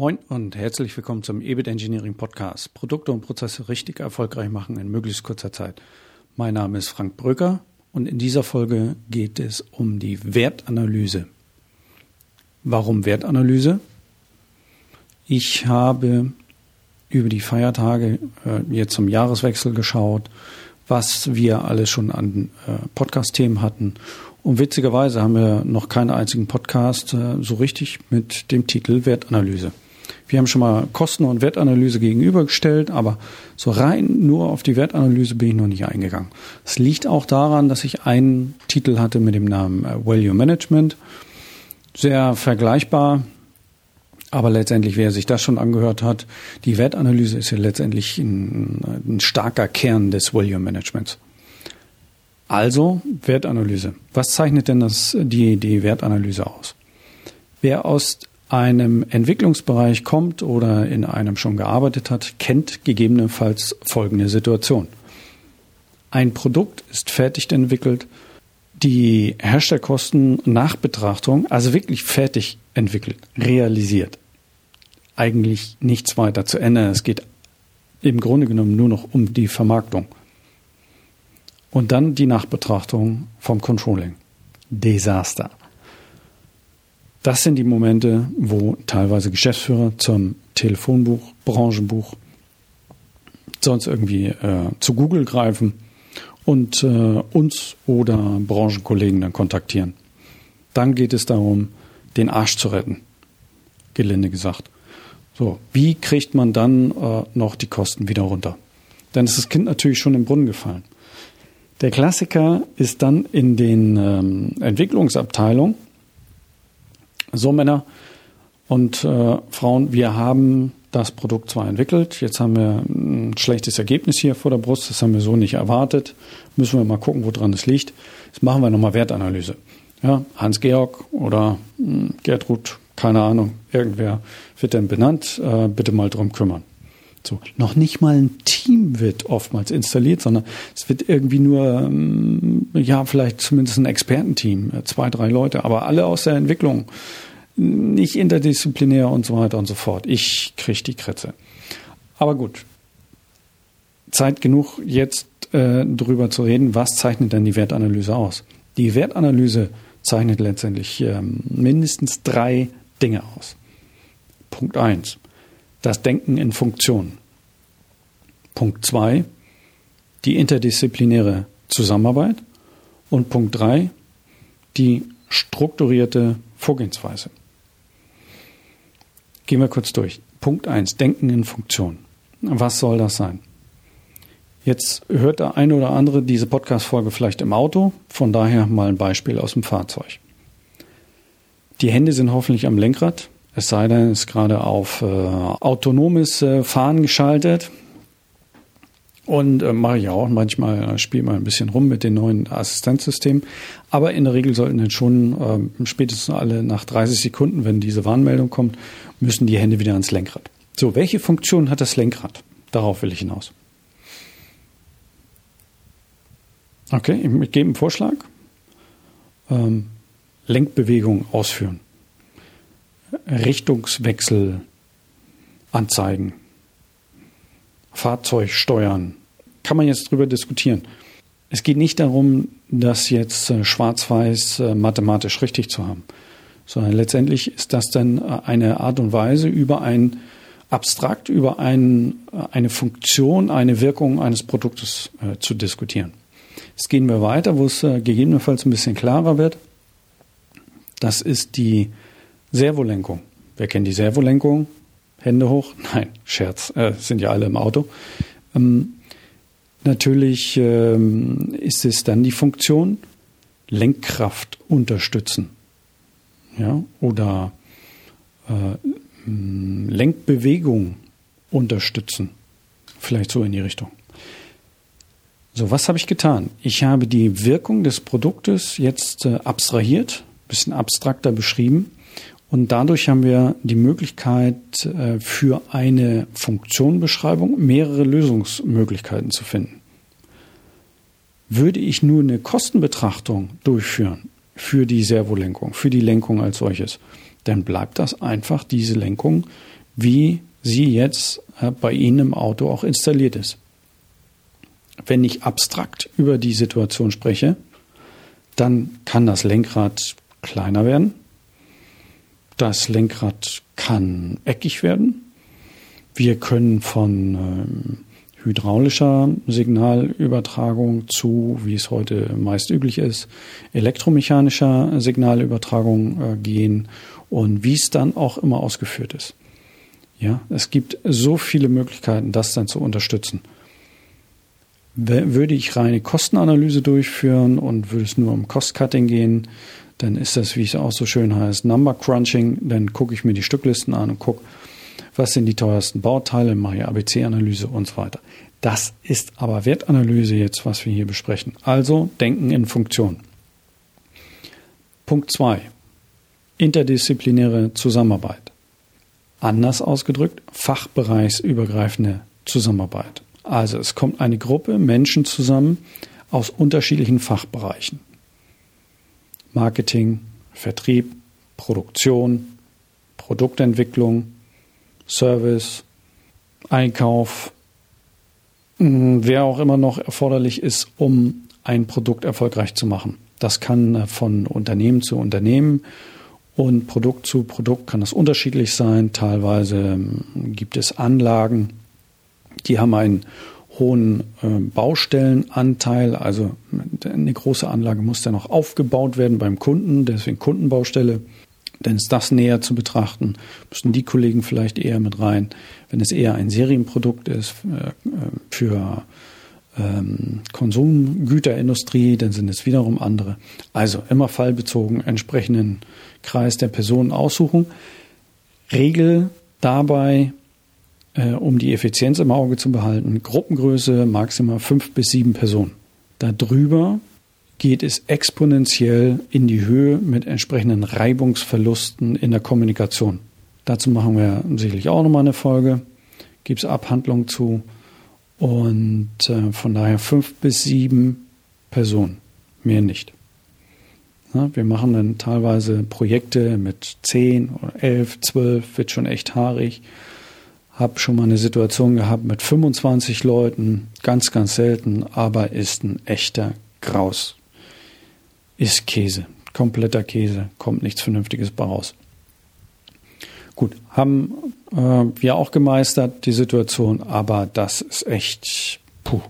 Moin und herzlich willkommen zum EBIT Engineering Podcast. Produkte und Prozesse richtig erfolgreich machen in möglichst kurzer Zeit. Mein Name ist Frank Brücker und in dieser Folge geht es um die Wertanalyse. Warum Wertanalyse? Ich habe über die Feiertage äh, jetzt zum Jahreswechsel geschaut, was wir alles schon an äh, Podcast-Themen hatten. Und witzigerweise haben wir noch keinen einzigen Podcast äh, so richtig mit dem Titel Wertanalyse. Wir haben schon mal Kosten- und Wertanalyse gegenübergestellt, aber so rein nur auf die Wertanalyse bin ich noch nicht eingegangen. Es liegt auch daran, dass ich einen Titel hatte mit dem Namen äh, Value Management. Sehr vergleichbar, aber letztendlich, wer sich das schon angehört hat, die Wertanalyse ist ja letztendlich ein, ein starker Kern des Value Managements. Also Wertanalyse. Was zeichnet denn das, die, die Wertanalyse aus? Wer aus einem Entwicklungsbereich kommt oder in einem schon gearbeitet hat, kennt gegebenenfalls folgende Situation. Ein Produkt ist fertig entwickelt, die Herstellkosten nach Betrachtung, also wirklich fertig entwickelt, realisiert. Eigentlich nichts weiter zu ändern. Es geht im Grunde genommen nur noch um die Vermarktung. Und dann die Nachbetrachtung vom Controlling. Desaster. Das sind die Momente, wo teilweise Geschäftsführer zum Telefonbuch, Branchenbuch, sonst irgendwie äh, zu Google greifen und äh, uns oder Branchenkollegen dann kontaktieren. Dann geht es darum, den Arsch zu retten, gelinde gesagt. So, wie kriegt man dann äh, noch die Kosten wieder runter? Dann ist das Kind natürlich schon im Brunnen gefallen. Der Klassiker ist dann in den ähm, Entwicklungsabteilungen so, Männer und äh, Frauen, wir haben das Produkt zwar entwickelt, jetzt haben wir ein schlechtes Ergebnis hier vor der Brust, das haben wir so nicht erwartet. Müssen wir mal gucken, woran es liegt. Jetzt machen wir nochmal Wertanalyse. Ja, Hans-Georg oder mh, hm, Gertrud, keine Ahnung, irgendwer wird denn benannt, äh, bitte mal drum kümmern. So, noch nicht mal ein Team wird oftmals installiert, sondern es wird irgendwie nur, ähm, ja, vielleicht zumindest ein Expertenteam, äh, zwei, drei Leute, aber alle aus der Entwicklung, nicht interdisziplinär und so weiter und so fort. Ich kriege die Kretze. Aber gut, Zeit genug, jetzt äh, darüber zu reden, was zeichnet denn die Wertanalyse aus? Die Wertanalyse zeichnet letztendlich ähm, mindestens drei Dinge aus. Punkt eins das Denken in Funktion. Punkt zwei, die interdisziplinäre Zusammenarbeit. Und Punkt drei, die strukturierte Vorgehensweise. Gehen wir kurz durch. Punkt eins, Denken in Funktion. Was soll das sein? Jetzt hört der eine oder andere diese Podcast-Folge vielleicht im Auto, von daher mal ein Beispiel aus dem Fahrzeug. Die Hände sind hoffentlich am Lenkrad, es sei denn, es ist gerade auf äh, autonomes äh, Fahren geschaltet. Und äh, mache ich auch. Manchmal äh, spiele mal ein bisschen rum mit den neuen Assistenzsystemen. Aber in der Regel sollten dann schon äh, spätestens alle nach 30 Sekunden, wenn diese Warnmeldung kommt, müssen die Hände wieder ans Lenkrad. So, welche Funktion hat das Lenkrad? Darauf will ich hinaus. Okay, ich gebe einen Vorschlag. Ähm, Lenkbewegung ausführen. Richtungswechsel anzeigen, Fahrzeug steuern. Kann man jetzt drüber diskutieren. Es geht nicht darum, das jetzt äh, schwarz-weiß äh, mathematisch richtig zu haben, sondern letztendlich ist das dann äh, eine Art und Weise, über ein abstrakt über ein, eine Funktion, eine Wirkung eines Produktes zu diskutieren. Jetzt gehen wir weiter, wo es gegebenenfalls ein bisschen klarer wird. Das ist die Servolenkung. Wer kennt die Servolenkung? Hände hoch? Nein, Scherz, äh, sind ja alle im Auto. Ähm, natürlich ähm, ist es dann die Funktion Lenkkraft unterstützen. Ja, oder äh, Lenkbewegung unterstützen. Vielleicht so in die Richtung. So, was habe ich getan? Ich habe die Wirkung des Produktes jetzt äh, abstrahiert, bisschen abstrakter beschrieben und dadurch haben wir die Möglichkeit, äh, für eine Funktionenbeschreibung mehrere Lösungsmöglichkeiten zu finden. Würde ich nur eine Kostenbetrachtung durchführen für die Servolenkung, für die Lenkung als solches, dann bleibt das einfach diese Lenkung, wie sie jetzt äh, bei Ihnen im Auto auch installiert ist. Wenn ich abstrakt über die Situation spreche, dann kann das Lenkrad kleiner werden. Das Lenkrad kann eckig werden. Wir können von ähm, hydraulischer Signalübertragung zu, wie es heute meist üblich ist, elektromechanischer Signalübertragung äh, gehen und wie es dann auch immer ausgeführt ist. Ja, es gibt so viele Möglichkeiten, das dann zu unterstützen. Würde ich reine Kostenanalyse durchführen und würde es nur um Cost-Cutting gehen, dann ist das, wie es auch so schön heißt, Number Crunching. Dann gucke ich mir die Stücklisten an und gucke, was sind die teuersten Bauteile, mache ABC-Analyse und so weiter. Das ist aber Wertanalyse jetzt, was wir hier besprechen. Also Denken in Funktion. Punkt 2. Interdisziplinäre Zusammenarbeit. Anders ausgedrückt, fachbereichsübergreifende Zusammenarbeit. Also es kommt eine Gruppe Menschen zusammen aus unterschiedlichen Fachbereichen. Marketing, Vertrieb, Produktion, Produktentwicklung, Service, Einkauf, wer auch immer noch erforderlich ist, um ein Produkt erfolgreich zu machen. Das kann äh, von Unternehmen zu Unternehmen und Produkt zu Produkt kann das unterschiedlich sein. Teilweise ähm, gibt es Anlagen, die haben einen hohen ähm, Baustellenanteil. Also eine große Anlage muss dann auch aufgebaut werden beim Kunden, deswegen Kundenbaustelle. Denn ist das näher zu betrachten, müssen die Kollegen vielleicht eher mit rein. Wenn es eher ein Serienprodukt ist äh, äh, für ähm, Konsumgüterindustrie, dann sind es wiederum andere. Also immer fallbezogen entsprechenden Kreis der Personen aussuchen. Regel dabei, äh, um die Effizienz im Auge zu behalten, Gruppengröße maximal fünf bis sieben Personen. Darüber geht es exponentiell in die Höhe mit entsprechenden Reibungsverlusten in der Kommunikation. Dazu machen wir sicherlich auch nochmal eine Folge. Gibt es Abhandlungen zu. Und äh, von daher fünf bis sieben Personen, mehr nicht. Ja, wir machen dann teilweise Projekte mit zehn oder elf, zwölf, wird schon echt haarig. Hab schon mal eine Situation gehabt mit 25 Leuten, ganz, ganz selten, aber ist ein echter Graus ist Käse. Kompletter Käse. Kommt nichts Vernünftiges bei raus. Gut, haben äh, wir auch gemeistert, die Situation, aber das ist echt, puh.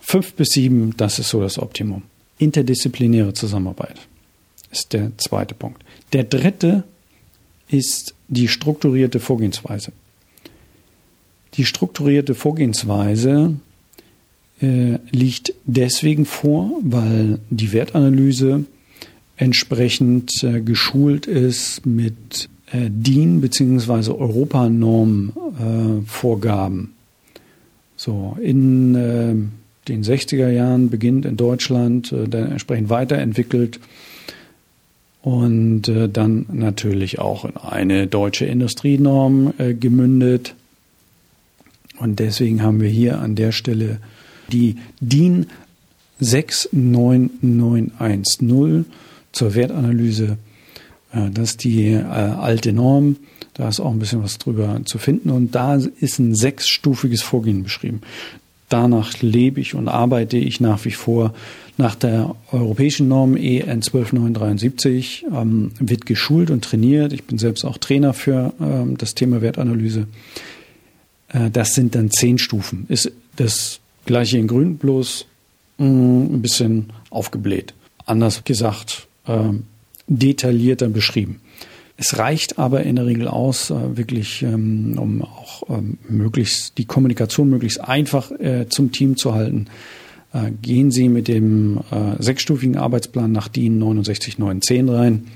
Fünf bis sieben, das ist so das Optimum. Interdisziplinäre Zusammenarbeit ist der zweite Punkt. Der dritte ist die strukturierte Vorgehensweise. Die strukturierte Vorgehensweise äh, liegt deswegen vor, weil die Wertanalyse entsprechend äh, geschult ist mit äh, DIN bzw. Europanorm-Vorgaben. so, in äh, den 60er Jahren beginnt in Deutschland äh, dann entsprechend weiterentwickelt und äh, dann natürlich auch in eine deutsche Industrienorm gemündet. Und deswegen haben wir hier an der Stelle die DIN 69910 zur Wertanalyse. Äh, das ist die äh, alte Norm. Da ist auch ein bisschen was drüber zu finden. Und da ist ein sechsstufiges Vorgehen beschrieben. Danach lebe ich und arbeite ich nach wie vor nach der europäischen Norm EN 12973, ähm, wird geschult und trainiert. Ich bin selbst auch Trainer für ähm, das Thema Wertanalyse. Äh, das sind dann zehn Stufen. Ist das Gleiche in Grün, bloß mm, ein bisschen aufgebläht. Anders gesagt, äh, detaillierter beschrieben. Es reicht aber in der Regel aus, äh, wirklich, ähm, um auch ähm, möglichst die Kommunikation möglichst einfach äh, zum Team zu halten. Äh, gehen Sie mit dem äh, sechsstufigen Arbeitsplan nach DIN 69910 rein.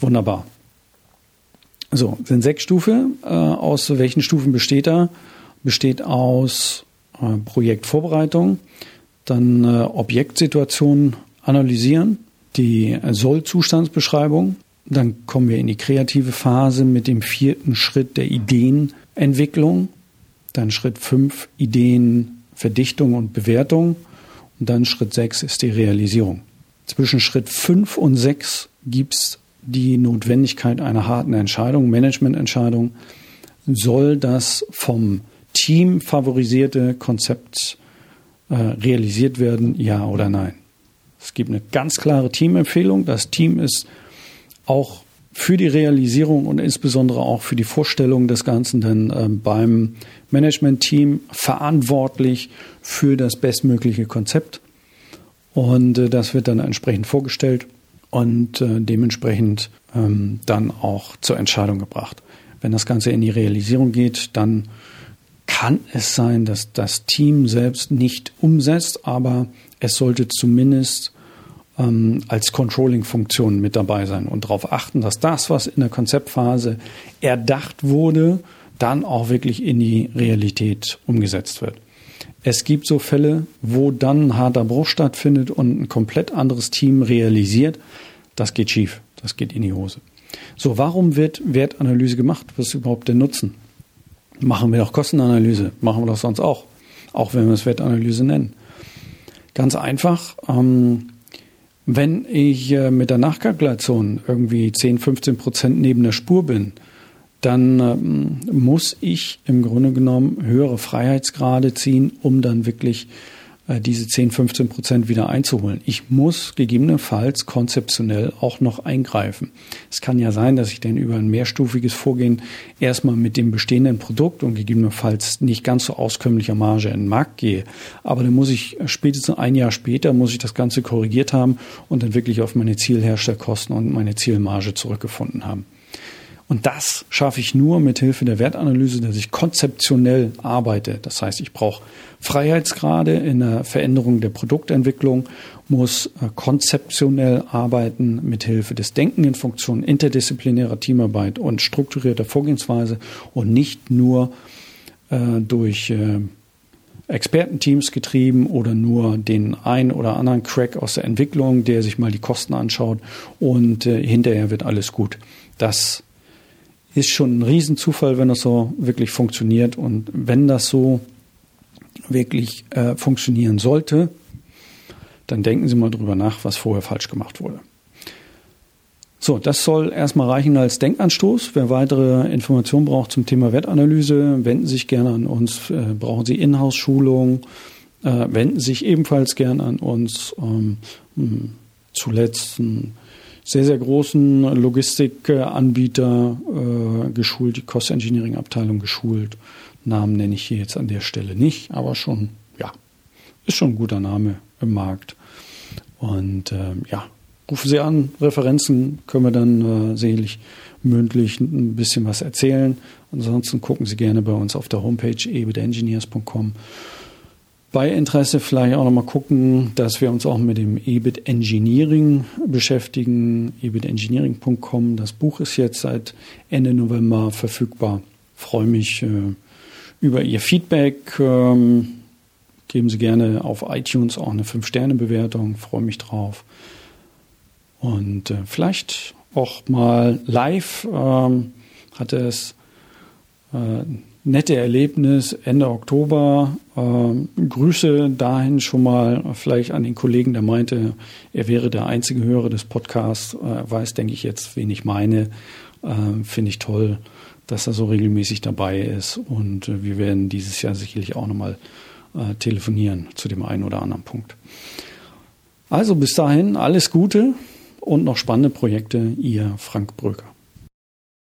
Wunderbar. So, sind sechs Stufen. Äh, aus welchen Stufen besteht er? Besteht aus äh, Projektvorbereitung, dann äh, Objektsituationen analysieren, die Soll-Zustandsbeschreibung, dann kommen wir in die kreative Phase mit dem vierten Schritt der Ideenentwicklung, dann Schritt fünf Ideenverdichtung und Bewertung und dann Schritt sechs ist die Realisierung. Zwischen Schritt fünf und sechs gibt's die Notwendigkeit einer harten Entscheidung, Managemententscheidung. soll das vom Team favorisierte Konzept äh, realisiert werden, ja oder nein. Es gibt eine ganz klare Teamempfehlung. Das Team ist auch für die Realisierung und insbesondere auch für die Vorstellung des Ganzen dann äh, beim Management-Team verantwortlich für das bestmögliche Konzept. Und äh, das wird dann entsprechend vorgestellt und äh, dementsprechend ähm, dann auch zur Entscheidung gebracht. Wenn das Ganze in die Realisierung geht, dann kann es sein, dass das Team selbst nicht umsetzt, aber es sollte zumindest ähm, als Controlling-Funktion mit dabei sein und darauf achten, dass das, was in der Konzeptphase erdacht wurde, dann auch wirklich in die Realität umgesetzt wird. Es gibt so Fälle, wo dann ein harter Bruch stattfindet und ein komplett anderes Team realisiert. Das geht schief. Das geht in die Hose. So, warum wird Wertanalyse gemacht? Was ist überhaupt der Nutzen? Machen wir doch Kostenanalyse. Machen wir doch sonst auch. Auch wenn wir es Wertanalyse nennen. Ganz einfach. Ähm, wenn ich äh, mit der Nachkalkulation irgendwie 10, 15 Prozent neben der Spur bin, dann ähm, muss ich im Grunde genommen höhere Freiheitsgrade ziehen, um dann wirklich äh, diese 10, 15 Prozent wieder einzuholen. Ich muss gegebenenfalls konzeptionell auch noch eingreifen. Es kann ja sein, dass ich dann über ein mehrstufiges Vorgehen erstmal mit dem bestehenden Produkt und gegebenenfalls nicht ganz so auskömmlicher Marge in den Markt gehe. Aber dann muss ich spätestens ein Jahr später muss ich das Ganze korrigiert haben und dann wirklich auf meine Zielherstellkosten und meine Zielmarge zurückgefunden haben. Und das schaffe ich nur mit Hilfe der Wertanalyse, dass ich konzeptionell arbeite. Das heißt, ich brauche Freiheitsgrade in der Veränderung der Produktentwicklung, muss äh, konzeptionell arbeiten mit Hilfe des Denken in Funktionen, interdisziplinärer Teamarbeit und strukturierter Vorgehensweise und nicht nur äh, durch äh, Expertenteams getrieben oder nur den ein oder anderen Crack aus der Entwicklung, der sich mal die Kosten anschaut und äh, hinterher wird alles gut. Das ist schon ein Riesenzufall, wenn das so wirklich funktioniert. Und wenn das so wirklich äh, funktionieren sollte, dann denken Sie mal drüber nach, was vorher falsch gemacht wurde. So, das soll erstmal reichen als Denkanstoß. Wer weitere Informationen braucht zum Thema Wertanalyse, wenden Sie sich gerne an uns. Äh, brauchen Sie Inhouse-Schulung, äh, wenden Sie sich ebenfalls gerne an uns. Ähm, zuletzt ein sehr, sehr großen Logistikanbieter äh, geschult, die Cost Engineering Abteilung geschult. Namen nenne ich hier jetzt an der Stelle nicht, aber schon, ja, ist schon ein guter Name im Markt. Und äh, ja, rufen Sie an, Referenzen können wir dann äh, sicherlich mündlich ein bisschen was erzählen. Ansonsten gucken Sie gerne bei uns auf der Homepage ebidengineers.com bei Interesse vielleicht auch nochmal gucken, dass wir uns auch mit dem EBIT Engineering beschäftigen. EBITengineering.com. Das Buch ist jetzt seit Ende November verfügbar. freue mich äh, über Ihr Feedback. Ähm, geben Sie gerne auf iTunes auch eine 5-Sterne-Bewertung. Freue mich drauf. Und äh, vielleicht auch mal live ähm, hatte es äh, nette Erlebnis Ende Oktober. Ähm, Grüße dahin schon mal vielleicht an den Kollegen, der meinte, er wäre der einzige Hörer des Podcasts. Äh, weiß, denke ich jetzt, wen ich meine. Äh, Finde ich toll, dass er so regelmäßig dabei ist. Und äh, wir werden dieses Jahr sicherlich auch nochmal äh, telefonieren zu dem einen oder anderen Punkt. Also bis dahin alles Gute und noch spannende Projekte. Ihr Frank Bröker.